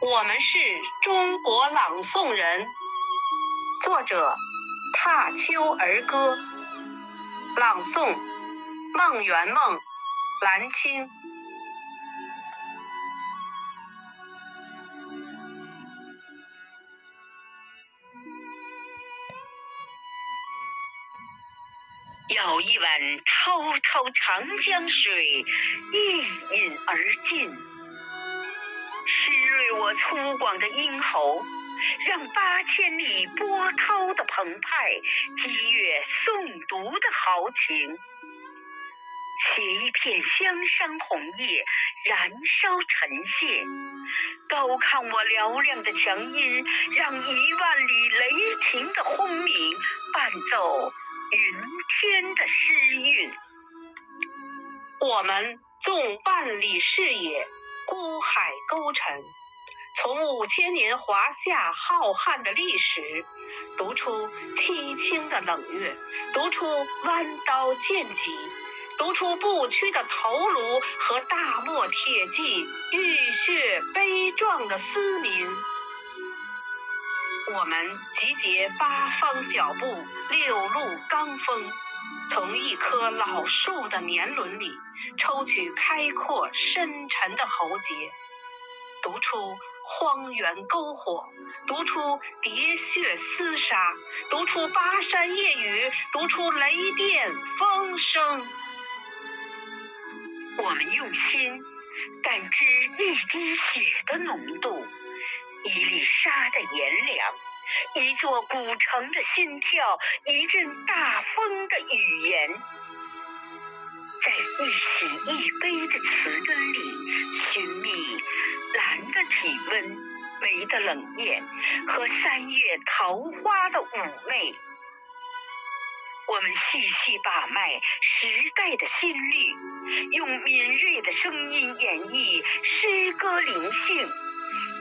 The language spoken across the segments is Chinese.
我们是中国朗诵人，作者踏秋儿歌，朗诵梦圆梦、兰青。舀一碗滔滔长江水，一饮而尽。湿润我粗犷的咽喉，让八千里波涛的澎湃激越诵读的豪情。写一片香山红叶，燃烧沉屑，高亢我嘹亮的强音，让一万里雷霆的轰鸣伴奏云天的诗韵。我们纵万里视野。孤海勾陈，从五千年华夏浩瀚的历史，读出凄清的冷月，读出弯刀剑戟，读出不屈的头颅和大漠铁骑浴血悲壮的嘶鸣。我们集结八方脚步，六路罡风，从一棵老树的年轮里。抽取开阔深沉的喉结，读出荒原篝火，读出喋血厮杀，读出巴山夜雨，读出雷电风声。我们用心感知一滴血的浓度，一粒沙的炎凉，一座古城的心跳，一阵大风的语言。在一喜一悲的词根里，寻觅蓝的体温、梅的冷艳和三月桃花的妩媚。我们细细把脉时代的心律，用敏锐的声音演绎诗歌灵性。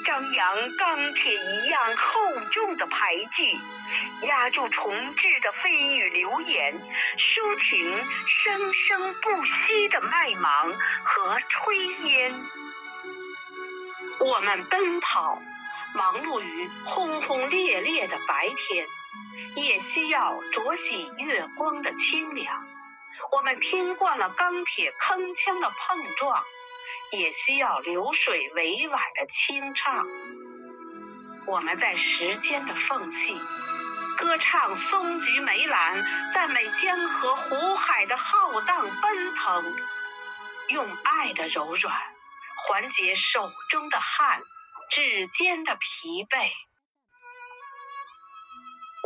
张扬钢铁一样厚重的排句，压住重置的蜚语流言，抒情生生不息的麦芒和炊烟。我们奔跑，忙碌于轰轰烈烈的白天，也需要濯洗月光的清凉。我们听惯了钢铁铿锵的碰撞。也需要流水委婉的清唱。我们在时间的缝隙，歌唱松菊梅兰，赞美江河湖海的浩荡奔腾，用爱的柔软缓解手中的汗，指尖的疲惫。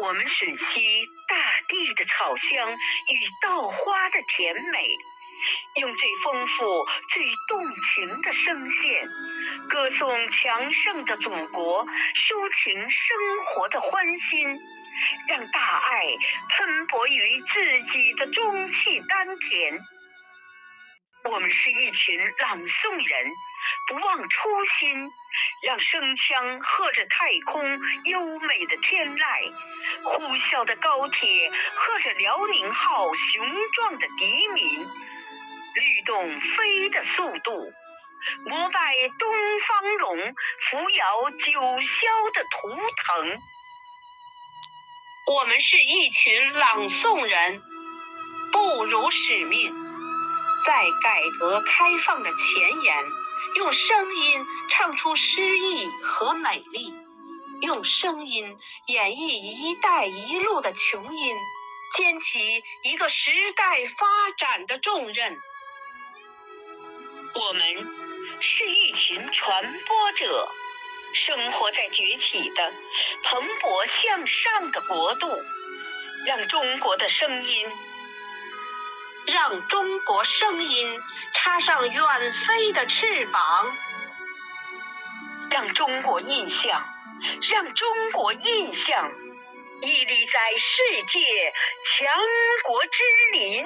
我们吮吸大地的草香与稻花的甜美。用最丰富、最动情的声线，歌颂强盛的祖国，抒情生活的欢欣，让大爱喷薄于自己的中气丹田。我们是一群朗诵人，不忘初心，让声腔和着太空优美的天籁，呼啸的高铁和着辽宁号雄壮的笛鸣。律动飞的速度，膜拜东方龙，扶摇九霄的图腾。我们是一群朗诵人，不辱使命，在改革开放的前沿，用声音唱出诗意和美丽，用声音演绎“一带一路”的琼音，肩起一个时代发展的重任。我们是一群传播者，生活在崛起的、蓬勃向上的国度，让中国的声音，让中国声音插上远飞的翅膀，让中国印象，让中国印象屹立在世界强国之林。